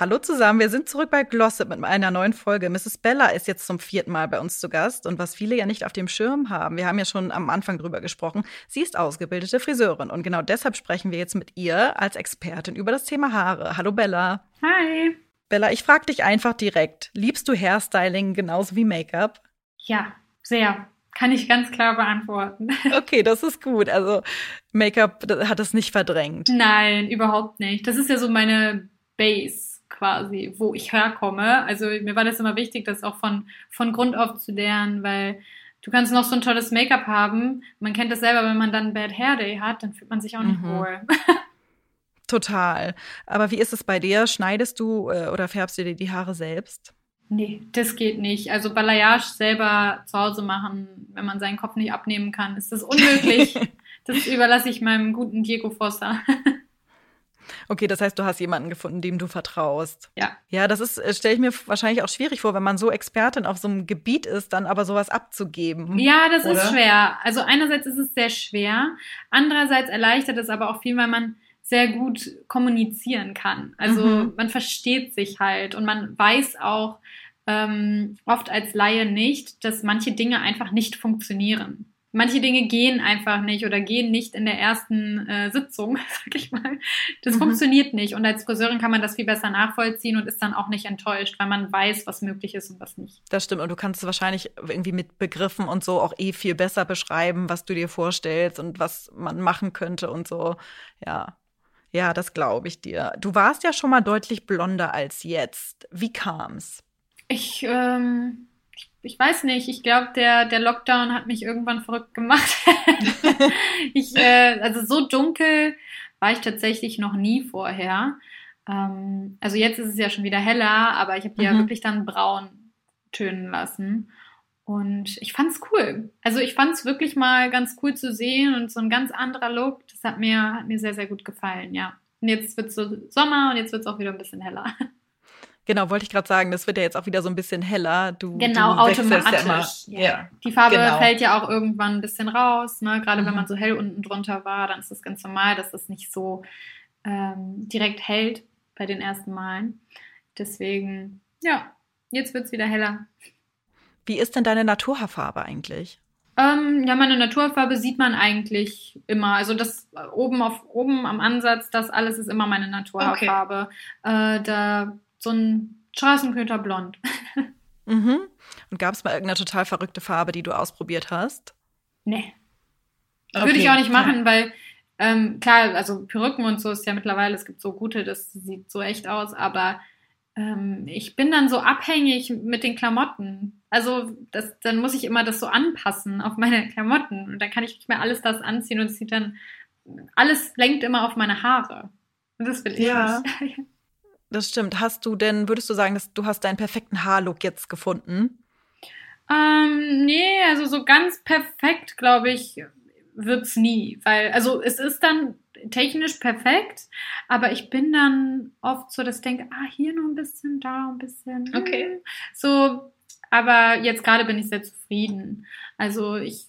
Hallo zusammen, wir sind zurück bei Glossip mit einer neuen Folge. Mrs. Bella ist jetzt zum vierten Mal bei uns zu Gast und was viele ja nicht auf dem Schirm haben, wir haben ja schon am Anfang drüber gesprochen, sie ist ausgebildete Friseurin und genau deshalb sprechen wir jetzt mit ihr als Expertin über das Thema Haare. Hallo Bella. Hi. Bella, ich frage dich einfach direkt, liebst du Hairstyling genauso wie Make-up? Ja, sehr. Kann ich ganz klar beantworten. Okay, das ist gut. Also Make-up hat es nicht verdrängt. Nein, überhaupt nicht. Das ist ja so meine Base quasi, wo ich herkomme. Also mir war das immer wichtig, das auch von, von Grund auf zu lernen, weil du kannst noch so ein tolles Make-up haben. Man kennt das selber, wenn man dann Bad Hair Day hat, dann fühlt man sich auch nicht mhm. wohl. Total. Aber wie ist es bei dir? Schneidest du äh, oder färbst du dir die Haare selbst? Nee, das geht nicht. Also Balayage selber zu Hause machen, wenn man seinen Kopf nicht abnehmen kann, ist das unmöglich. das überlasse ich meinem guten Diego Fossa. Okay, das heißt, du hast jemanden gefunden, dem du vertraust. Ja. Ja, das ist, äh, stelle ich mir wahrscheinlich auch schwierig vor, wenn man so Expertin auf so einem Gebiet ist, dann aber sowas abzugeben. Ja, das oder? ist schwer. Also einerseits ist es sehr schwer, andererseits erleichtert es aber auch viel, weil man sehr gut kommunizieren kann. Also mhm. man versteht sich halt und man weiß auch ähm, oft als Laie nicht, dass manche Dinge einfach nicht funktionieren manche Dinge gehen einfach nicht oder gehen nicht in der ersten äh, Sitzung, sag ich mal. Das mhm. funktioniert nicht. Und als Friseurin kann man das viel besser nachvollziehen und ist dann auch nicht enttäuscht, weil man weiß, was möglich ist und was nicht. Das stimmt. Und du kannst es wahrscheinlich irgendwie mit Begriffen und so auch eh viel besser beschreiben, was du dir vorstellst und was man machen könnte und so. Ja. Ja, das glaube ich dir. Du warst ja schon mal deutlich blonder als jetzt. Wie kam's? Ich, ähm, ich weiß nicht, ich glaube, der, der Lockdown hat mich irgendwann verrückt gemacht. ich, äh, also so dunkel war ich tatsächlich noch nie vorher. Ähm, also jetzt ist es ja schon wieder heller, aber ich habe die mhm. ja wirklich dann braun tönen lassen. Und ich fand's cool. Also ich fand's wirklich mal ganz cool zu sehen und so ein ganz anderer Look. Das hat mir, hat mir sehr, sehr gut gefallen, ja. Und jetzt wird's so Sommer und jetzt wird's auch wieder ein bisschen heller. Genau, wollte ich gerade sagen, das wird ja jetzt auch wieder so ein bisschen heller. Du, genau, du automatisch. Ja, ja. Die Farbe genau. fällt ja auch irgendwann ein bisschen raus. Ne? Gerade mhm. wenn man so hell unten drunter war, dann ist das ganz normal, dass das nicht so ähm, direkt hält bei den ersten Malen. Deswegen, ja, jetzt wird es wieder heller. Wie ist denn deine Naturhaarfarbe eigentlich? Ähm, ja, meine Naturfarbe sieht man eigentlich immer. Also das äh, oben auf oben am Ansatz, das alles ist immer meine Naturhaarfarbe. Okay. Äh, da so ein Straßenköter blond. mhm. Und gab es mal irgendeine total verrückte Farbe, die du ausprobiert hast? Nee. Okay, Würde ich auch nicht machen, weil ähm, klar, also Perücken und so ist ja mittlerweile, es gibt so gute, das sieht so echt aus, aber ähm, ich bin dann so abhängig mit den Klamotten. Also das, dann muss ich immer das so anpassen auf meine Klamotten und dann kann ich nicht mehr alles das anziehen und es sieht dann, alles lenkt immer auf meine Haare. Und das will ich ja. nicht. Das stimmt. Hast du denn, würdest du sagen, dass du hast deinen perfekten Haarlook jetzt gefunden? Ähm, nee, also so ganz perfekt, glaube ich, wird's nie. Weil, also es ist dann technisch perfekt, aber ich bin dann oft so, dass ich denke, ah, hier noch ein bisschen, da ein bisschen. Okay. So, aber jetzt gerade bin ich sehr zufrieden. Also ich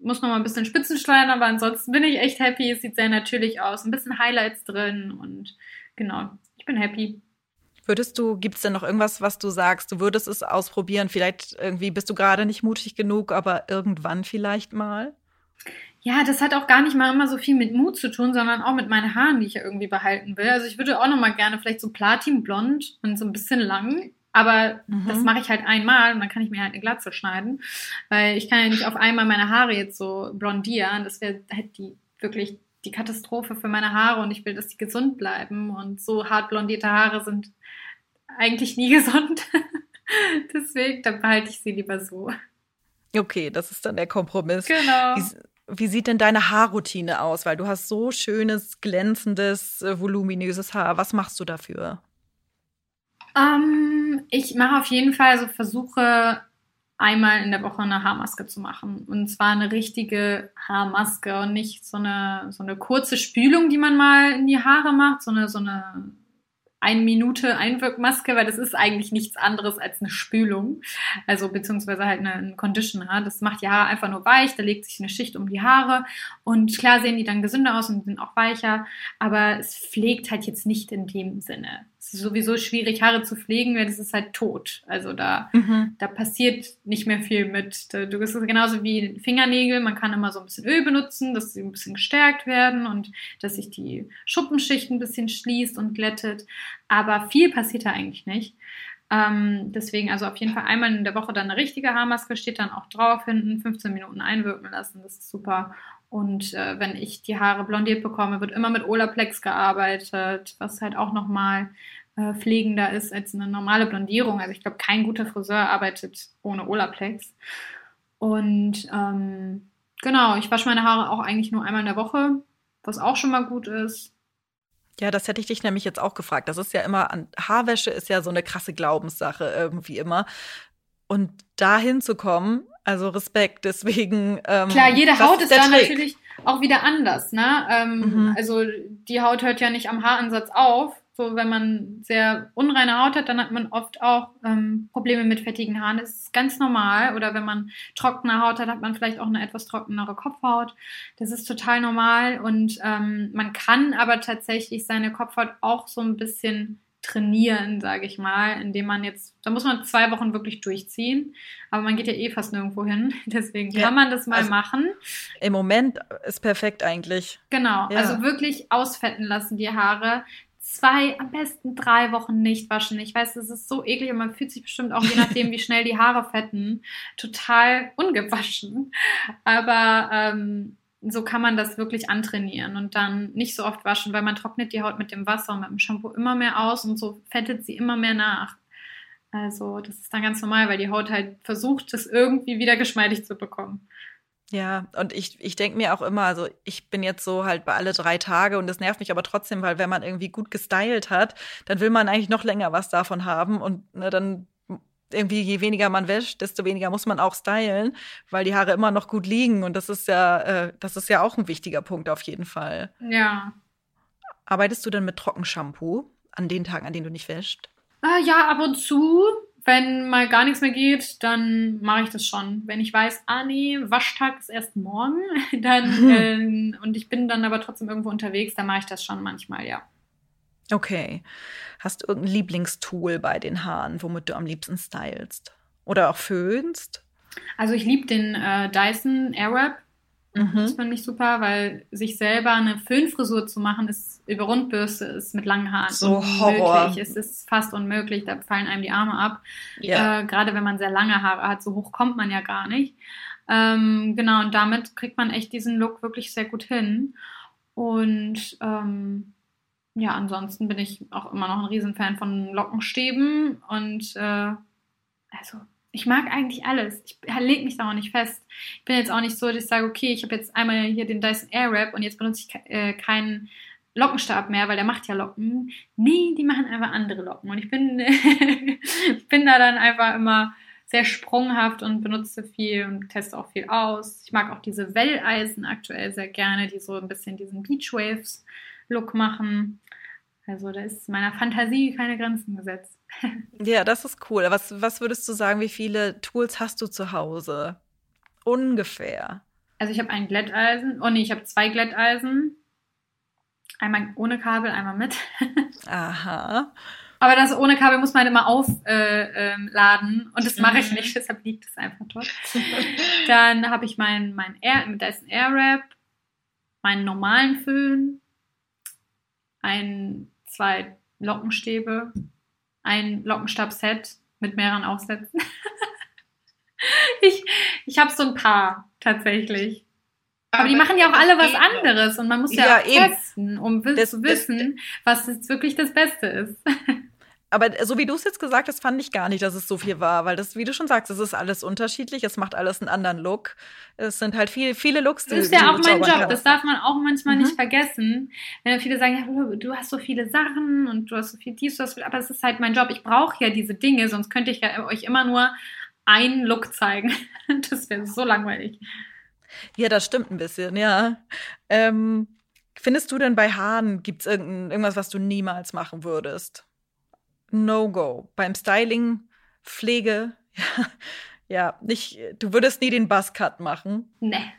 muss noch mal ein bisschen Spitzen steuern, aber ansonsten bin ich echt happy. Es sieht sehr natürlich aus. Ein bisschen Highlights drin und genau bin happy. Würdest du, gibt es denn noch irgendwas, was du sagst, du würdest es ausprobieren? Vielleicht irgendwie bist du gerade nicht mutig genug, aber irgendwann vielleicht mal? Ja, das hat auch gar nicht mal immer so viel mit Mut zu tun, sondern auch mit meinen Haaren, die ich ja irgendwie behalten will. Also ich würde auch noch mal gerne vielleicht so Platinblond und so ein bisschen lang. Aber mhm. das mache ich halt einmal und dann kann ich mir halt eine Glatze schneiden. Weil ich kann ja nicht auf einmal meine Haare jetzt so blondieren. Das wäre halt die wirklich die Katastrophe für meine Haare und ich will, dass die gesund bleiben. Und so hart blondierte Haare sind eigentlich nie gesund. Deswegen, dann behalte ich sie lieber so. Okay, das ist dann der Kompromiss. Genau. Wie, wie sieht denn deine Haarroutine aus? Weil du hast so schönes, glänzendes, äh, voluminöses Haar. Was machst du dafür? Ähm, ich mache auf jeden Fall so Versuche, einmal in der Woche eine Haarmaske zu machen. Und zwar eine richtige Haarmaske und nicht so eine, so eine kurze Spülung, die man mal in die Haare macht, so eine, so eine eine Minute Einwirkmaske, weil das ist eigentlich nichts anderes als eine Spülung. Also beziehungsweise halt ein Conditioner. Das macht die Haare einfach nur weich, da legt sich eine Schicht um die Haare und klar sehen die dann gesünder aus und sind auch weicher, aber es pflegt halt jetzt nicht in dem Sinne ist sowieso schwierig, Haare zu pflegen, weil das ist halt tot. Also da, mhm. da passiert nicht mehr viel mit. Du bist genauso wie Fingernägel. Man kann immer so ein bisschen Öl benutzen, dass sie ein bisschen gestärkt werden und dass sich die Schuppenschicht ein bisschen schließt und glättet. Aber viel passiert da eigentlich nicht. Ähm, deswegen also auf jeden Fall einmal in der Woche dann eine richtige Haarmaske, steht dann auch drauf hinten, 15 Minuten einwirken lassen, das ist super. Und äh, wenn ich die Haare blondiert bekomme, wird immer mit Olaplex gearbeitet, was halt auch nochmal äh, pflegender ist als eine normale Blondierung. Also ich glaube, kein guter Friseur arbeitet ohne Olaplex. Und ähm, genau, ich wasche meine Haare auch eigentlich nur einmal in der Woche, was auch schon mal gut ist. Ja, das hätte ich dich nämlich jetzt auch gefragt. Das ist ja immer an Haarwäsche ist ja so eine krasse Glaubenssache irgendwie immer. Und dahin zu kommen, also Respekt, deswegen. Ähm, Klar, jede Haut ist, ist dann natürlich auch wieder anders, ne? Ähm, mhm. Also die Haut hört ja nicht am Haaransatz auf. So, wenn man sehr unreine Haut hat, dann hat man oft auch ähm, Probleme mit fettigen Haaren. Das ist ganz normal. Oder wenn man trockene Haut hat, hat man vielleicht auch eine etwas trockenere Kopfhaut. Das ist total normal. Und ähm, man kann aber tatsächlich seine Kopfhaut auch so ein bisschen trainieren, sage ich mal, indem man jetzt, da muss man zwei Wochen wirklich durchziehen, aber man geht ja eh fast nirgendwo hin, deswegen ja, kann man das mal also machen. Im Moment ist perfekt eigentlich. Genau, ja. also wirklich ausfetten lassen die Haare, zwei, am besten drei Wochen nicht waschen. Ich weiß, das ist so eklig und man fühlt sich bestimmt auch, je nachdem, wie schnell die Haare fetten, total ungewaschen. Aber ähm, so kann man das wirklich antrainieren und dann nicht so oft waschen, weil man trocknet die Haut mit dem Wasser und mit dem Shampoo immer mehr aus und so fettet sie immer mehr nach. Also das ist dann ganz normal, weil die Haut halt versucht, das irgendwie wieder geschmeidig zu bekommen. Ja, und ich, ich denke mir auch immer, also ich bin jetzt so halt bei alle drei Tage und das nervt mich aber trotzdem, weil wenn man irgendwie gut gestylt hat, dann will man eigentlich noch länger was davon haben und ne, dann irgendwie je weniger man wäscht, desto weniger muss man auch stylen, weil die Haare immer noch gut liegen und das ist ja, äh, das ist ja auch ein wichtiger Punkt auf jeden Fall. Ja. Arbeitest du denn mit Trockenshampoo an den Tagen, an denen du nicht wäscht? Äh, ja, ab und zu. Wenn mal gar nichts mehr geht, dann mache ich das schon. Wenn ich weiß, ah nee, Waschtag ist erst morgen, dann äh, und ich bin dann aber trotzdem irgendwo unterwegs, dann mache ich das schon manchmal, ja. Okay. Hast du irgendein Lieblingstool bei den Haaren, womit du am liebsten stylst? Oder auch föhnst? Also ich liebe den äh, Dyson Airwrap. Mhm. Das finde ich super, weil sich selber eine Föhnfrisur zu machen, ist über Rundbürste, ist mit langen Haaren so unmöglich. Horror. Es ist fast unmöglich, da fallen einem die Arme ab. Ja. Äh, Gerade wenn man sehr lange Haare hat, so hoch kommt man ja gar nicht. Ähm, genau, und damit kriegt man echt diesen Look wirklich sehr gut hin. Und ähm, ja, ansonsten bin ich auch immer noch ein Riesenfan von Lockenstäben und äh, also ich mag eigentlich alles. Ich lege mich da auch nicht fest. Ich bin jetzt auch nicht so, dass ich sage, okay, ich habe jetzt einmal hier den Dyson Airwrap und jetzt benutze ich äh, keinen Lockenstab mehr, weil der macht ja Locken. Nee, die machen einfach andere Locken. Und ich bin, bin da dann einfach immer sehr sprunghaft und benutze viel und teste auch viel aus. Ich mag auch diese Welleisen aktuell sehr gerne, die so ein bisschen diesen Beachwaves Look machen. Also da ist meiner Fantasie keine Grenzen gesetzt. ja, das ist cool. Was, was würdest du sagen, wie viele Tools hast du zu Hause? Ungefähr. Also ich habe ein Glätteisen. Oh nee, ich habe zwei Glätteisen. Einmal ohne Kabel, einmal mit. Aha. Aber das ohne Kabel muss man immer aufladen äh, ähm, und das mache ich mhm. nicht, deshalb liegt es einfach dort. Dann habe ich mein, mein Air, da ist ein Airwrap, meinen normalen Föhn, ein zwei Lockenstäbe, ein Lockenstab-Set mit mehreren Aufsätzen. ich ich habe so ein paar tatsächlich. Aber, Aber die machen ja auch alle was anderes und man muss ja, ja auch testen, um das, zu wissen, was jetzt wirklich das Beste ist. Aber so wie du es jetzt gesagt hast, fand ich gar nicht, dass es so viel war, weil das, wie du schon sagst, es ist alles unterschiedlich, es macht alles einen anderen Look. Es sind halt viel, viele Looks, die Das ist ja auch mein Job, kannst. das darf man auch manchmal mhm. nicht vergessen. Wenn viele sagen, ja, du hast so viele Sachen und du hast so viel dies, du hast viel, aber es ist halt mein Job. Ich brauche ja diese Dinge, sonst könnte ich ja euch immer nur einen Look zeigen. Das wäre so langweilig. Ja, das stimmt ein bisschen, ja. Ähm, findest du denn bei Haaren, gibt es irgendwas, was du niemals machen würdest? No-Go. Beim Styling, Pflege, ja, ja, nicht, du würdest nie den Buzzcut machen. Nee.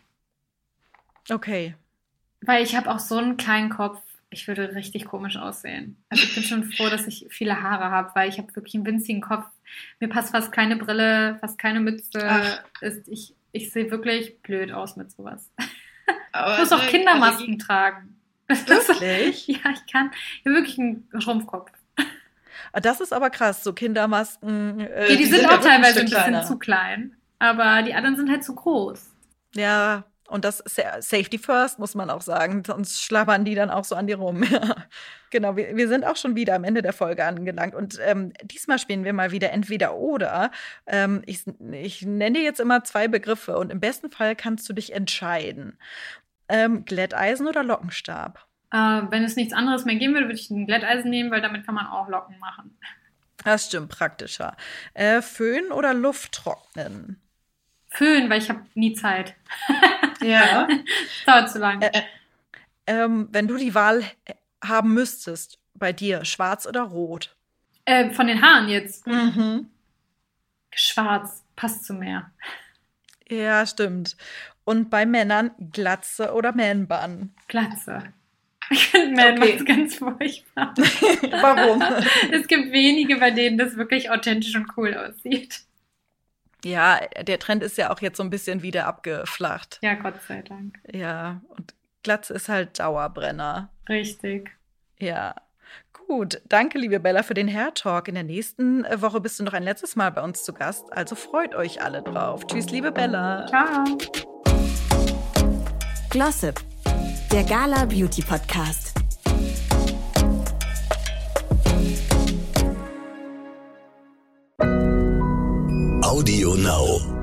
Okay. Weil ich habe auch so einen kleinen Kopf. Ich würde richtig komisch aussehen. Also ich bin schon froh, dass ich viele Haare habe, weil ich habe wirklich einen winzigen Kopf. Mir passt fast keine Brille, fast keine Mütze. Ist, ich ich sehe wirklich blöd aus mit sowas. Aber ich muss auch Kindermasken also tragen. Wirklich? ja, ich kann. Ich habe wirklich einen Schrumpfkopf. Ah, das ist aber krass, so Kindermasken. Äh, die, die, sind, sind auch teilweise ein bisschen kleiner. zu klein. Aber die anderen sind halt zu groß. Ja, und das Safety First, muss man auch sagen. Sonst schlabbern die dann auch so an die rum. genau, wir, wir sind auch schon wieder am Ende der Folge angelangt. Und ähm, diesmal spielen wir mal wieder entweder oder. Ähm, ich, ich nenne dir jetzt immer zwei Begriffe und im besten Fall kannst du dich entscheiden. Ähm, Glätteisen oder Lockenstab? Äh, wenn es nichts anderes mehr geben würde, würde ich ein Glätteisen nehmen, weil damit kann man auch Locken machen. Das stimmt, praktischer. Äh, Föhn oder Lufttrocknen? Föhn, weil ich habe nie Zeit. Ja. dauert zu lang. Äh, äh, ähm, wenn du die Wahl haben müsstest, bei dir, schwarz oder rot? Äh, von den Haaren jetzt. Mhm. Schwarz, passt zu mehr. Ja, stimmt. Und bei Männern Glatze oder Man-Bun? Glatze. Ich finde Man okay. ganz furchtbar. Warum? es gibt wenige, bei denen das wirklich authentisch und cool aussieht. Ja, der Trend ist ja auch jetzt so ein bisschen wieder abgeflacht. Ja, Gott sei Dank. Ja, und Glatz ist halt Dauerbrenner. Richtig. Ja. Gut, danke, liebe Bella, für den Hair Talk. In der nächsten Woche bist du noch ein letztes Mal bei uns zu Gast, also freut euch alle drauf. Tschüss, liebe Bella. Ciao. Glossip, der Gala Beauty Podcast. Audio Now.